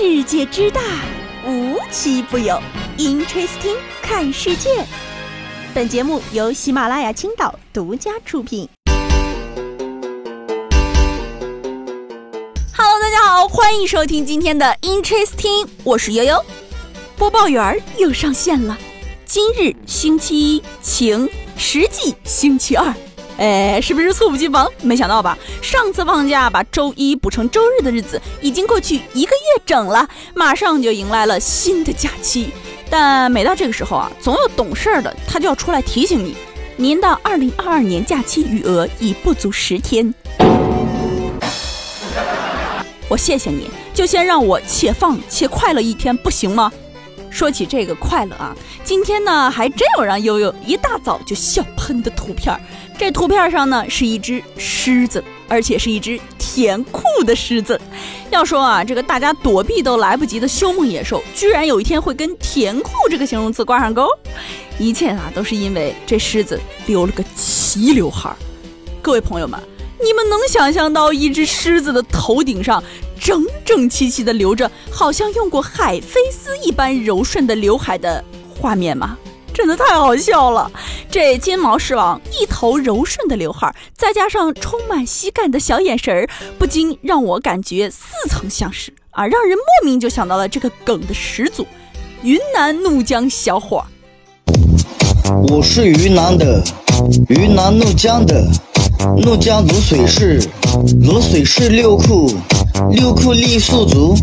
世界之大，无奇不有。Interesting，看世界。本节目由喜马拉雅青岛独家出品。Hello，大家好，欢迎收听今天的 Interesting，我是悠悠。播报员又上线了。今日星期一，晴，实际星期二。哎，是不是猝不及防？没想到吧？上次放假把周一补成周日的日子已经过去一个月整了，马上就迎来了新的假期。但每到这个时候啊，总有懂事儿的他就要出来提醒你：您的二零二二年假期余额已不足十天。我谢谢你，就先让我且放且快乐一天，不行吗？说起这个快乐啊，今天呢还真有让悠悠一大早就笑喷的图片。这图片上呢是一只狮子，而且是一只甜酷的狮子。要说啊，这个大家躲避都来不及的凶猛野兽，居然有一天会跟甜酷这个形容词挂上钩，一切啊都是因为这狮子留了个齐刘海。各位朋友们，你们能想象到一只狮子的头顶上？整整齐齐的留着，好像用过海飞丝一般柔顺的刘海的画面吗？真的太好笑了！这金毛狮王一头柔顺的刘海，再加上充满喜感的小眼神儿，不禁让我感觉似曾相识啊，让人莫名就想到了这个梗的始祖——云南怒江小伙。我是云南的，云南怒江的，怒江泸水市，泸水市六库。六库傈僳族，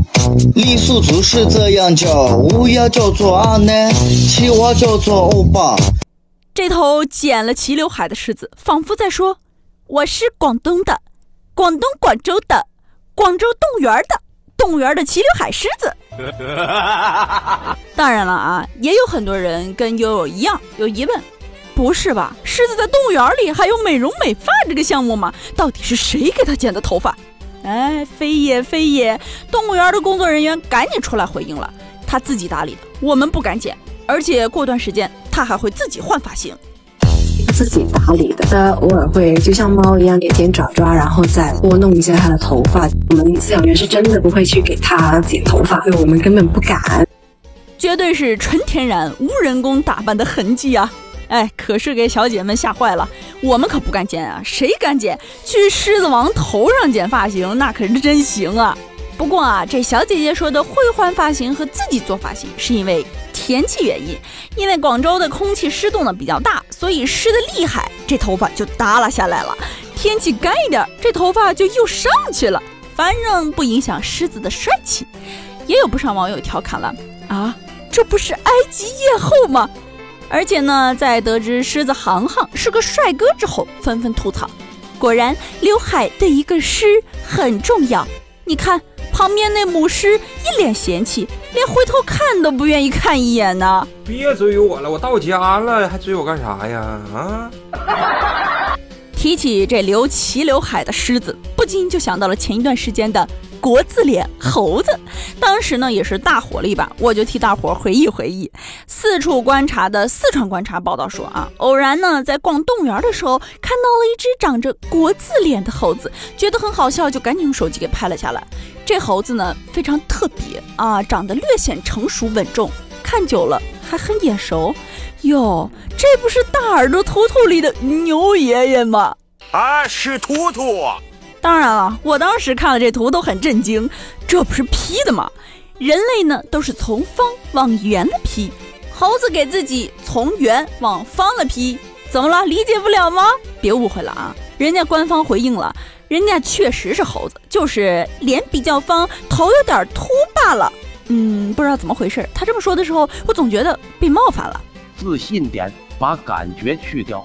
傈僳族是这样叫：乌鸦叫做阿奶，青蛙叫做欧巴。这头剪了齐刘海的狮子，仿佛在说：“我是广东的，广东广州的，广州动物园的，动物园的齐刘海狮子。”当然了啊，也有很多人跟悠悠一样有疑问：不是吧？狮子在动物园里还有美容美发这个项目吗？到底是谁给他剪的头发？哎，非也非也！动物园的工作人员赶紧出来回应了，他自己打理的，我们不敢剪，而且过段时间他还会自己换发型。他自己打理的，他偶尔会就像猫一样舔舔爪爪，然后再拨弄一下他的头发。我们饲养员是真的不会去给他剪头发，因为我们根本不敢，绝对是纯天然无人工打扮的痕迹啊！哎，可是给小姐们吓坏了，我们可不敢剪啊！谁敢剪？去狮子王头上剪发型，那可是真行啊！不过啊，这小姐姐说的会换发型和自己做发型，是因为天气原因。因为广州的空气湿度呢比较大，所以湿的厉害，这头发就耷拉下来了。天气干一点，这头发就又上去了。反正不影响狮子的帅气。也有不少网友调侃了啊，这不是埃及艳后吗？而且呢，在得知狮子航航是个帅哥之后，纷纷吐槽。果然，刘海对一个狮很重要。你看旁边那母狮一脸嫌弃，连回头看都不愿意看一眼呢。别追我了，我到家了，还追我干啥呀？啊！提起这留齐刘海的狮子，不禁就想到了前一段时间的。国字脸猴子，当时呢也是大火了一把，我就替大伙回忆回忆。四处观察的四川观察报道说啊，偶然呢在逛动物园的时候，看到了一只长着国字脸的猴子，觉得很好笑，就赶紧用手机给拍了下来。这猴子呢非常特别啊，长得略显成熟稳重，看久了还很眼熟。哟，这不是大耳朵图图里的牛爷爷吗？啊，是图图。当然了，我当时看了这图都很震惊，这不是 P 的吗？人类呢都是从方往圆的 P，猴子给自己从圆往方的 P，怎么了？理解不了吗？别误会了啊，人家官方回应了，人家确实是猴子，就是脸比较方，头有点秃罢了。嗯，不知道怎么回事，他这么说的时候，我总觉得被冒犯了。自信点，把感觉去掉。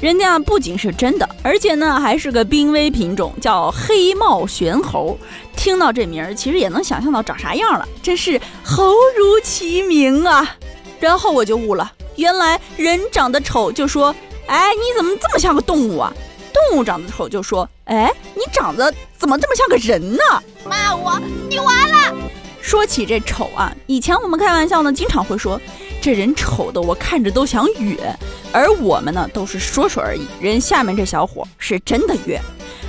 人家不仅是真的，而且呢还是个濒危品种，叫黑帽玄猴。听到这名儿，其实也能想象到长啥样了，真是猴如其名啊！然后我就悟了，原来人长得丑就说：“哎，你怎么这么像个动物啊？”动物长得丑就说：“哎，你长得怎么这么像个人呢？”骂我，你完了。说起这丑啊，以前我们开玩笑呢，经常会说。这人丑的我看着都想哕，而我们呢都是说说而已。人下面这小伙是真的哕，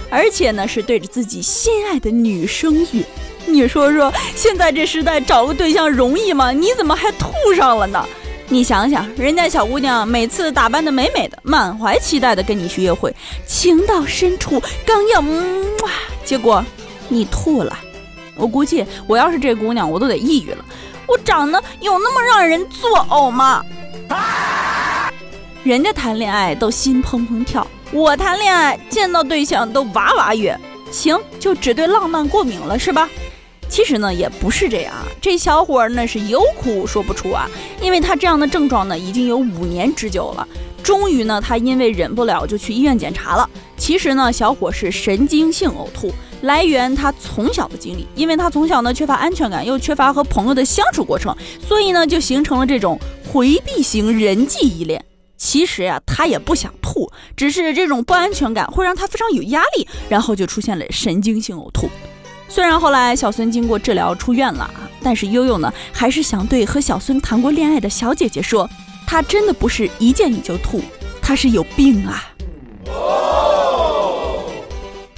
而且呢是对着自己心爱的女生哕。你说说，现在这时代找个对象容易吗？你怎么还吐上了呢？你想想，人家小姑娘每次打扮的美美的，满怀期待的跟你去约会，情到深处刚要，嗯，结果你吐了。我估计我要是这姑娘，我都得抑郁了。我长得有那么让人作呕吗？人家谈恋爱都心怦怦跳，我谈恋爱见到对象都哇哇约。行，就只对浪漫过敏了是吧？其实呢，也不是这样啊。这小伙呢是有苦说不出啊，因为他这样的症状呢已经有五年之久了。终于呢，他因为忍不了就去医院检查了。其实呢，小伙是神经性呕吐，来源他从小的经历。因为他从小呢缺乏安全感，又缺乏和朋友的相处过程，所以呢就形成了这种回避型人际依恋。其实呀，他也不想吐，只是这种不安全感会让他非常有压力，然后就出现了神经性呕吐。虽然后来小孙经过治疗出院了啊，但是悠悠呢，还是想对和小孙谈过恋爱的小姐姐说，她真的不是一见你就吐，她是有病啊。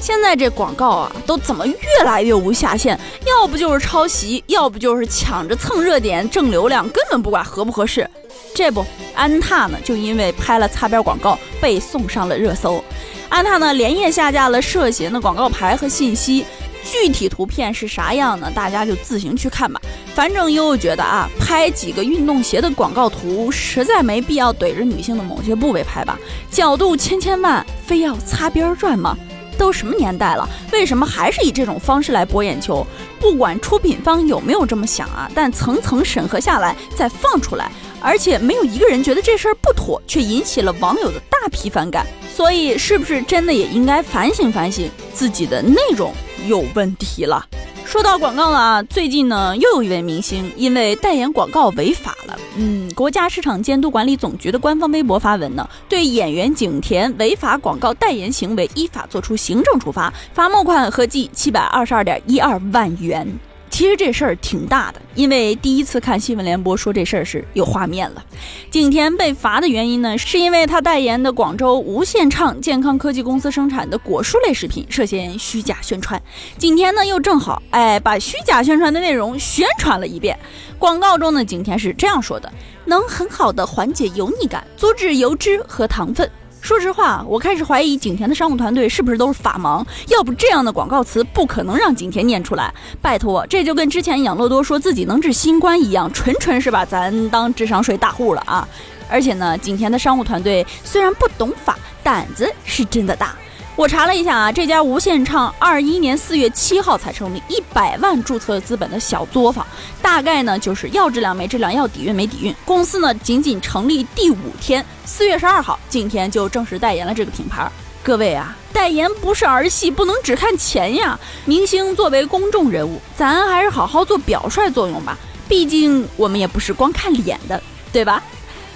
现在这广告啊，都怎么越来越无下限？要不就是抄袭，要不就是抢着蹭热点挣流量，根本不管合不合适。这不，安踏呢，就因为拍了擦边广告被送上了热搜。安踏呢，连夜下架了涉嫌的广告牌和信息。具体图片是啥样呢？大家就自行去看吧。反正悠悠觉得啊，拍几个运动鞋的广告图，实在没必要怼着女性的某些部位拍吧。角度千千万，非要擦边转吗？都什么年代了，为什么还是以这种方式来博眼球？不管出品方有没有这么想啊，但层层审核下来再放出来，而且没有一个人觉得这事儿不妥，却引起了网友的大批反感。所以，是不是真的也应该反省反省自己的内容有问题了？说到广告了啊，最近呢又有一位明星因为代言广告违法了。嗯，国家市场监督管理总局的官方微博发文呢，对演员景甜违法广告代言行为依法作出行政处罚，罚没款合计七百二十二点一二万元。其实这事儿挺大的，因为第一次看新闻联播说这事儿是有画面了。景甜被罚的原因呢，是因为她代言的广州无限畅健康科技公司生产的果蔬类食品涉嫌虚假宣传。景甜呢又正好哎把虚假宣传的内容宣传了一遍。广告中呢，景甜是这样说的：能很好的缓解油腻感，阻止油脂和糖分。说实话，我开始怀疑景田的商务团队是不是都是法盲，要不这样的广告词不可能让景田念出来。拜托，这就跟之前养乐多说自己能治新冠一样，纯纯是把咱当智商税大户了啊！而且呢，景田的商务团队虽然不懂法，胆子是真的大。我查了一下啊，这家无限畅二一年四月七号才成立，一百万注册资本的小作坊，大概呢就是要质量没质量，要底蕴没底蕴。公司呢仅仅成立第五天，四月十二号，景甜就正式代言了这个品牌。各位啊，代言不是儿戏，不能只看钱呀。明星作为公众人物，咱还是好好做表率作用吧。毕竟我们也不是光看脸的，对吧？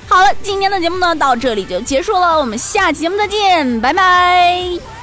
好了，今天的节目呢到这里就结束了，我们下期节目再见，拜拜。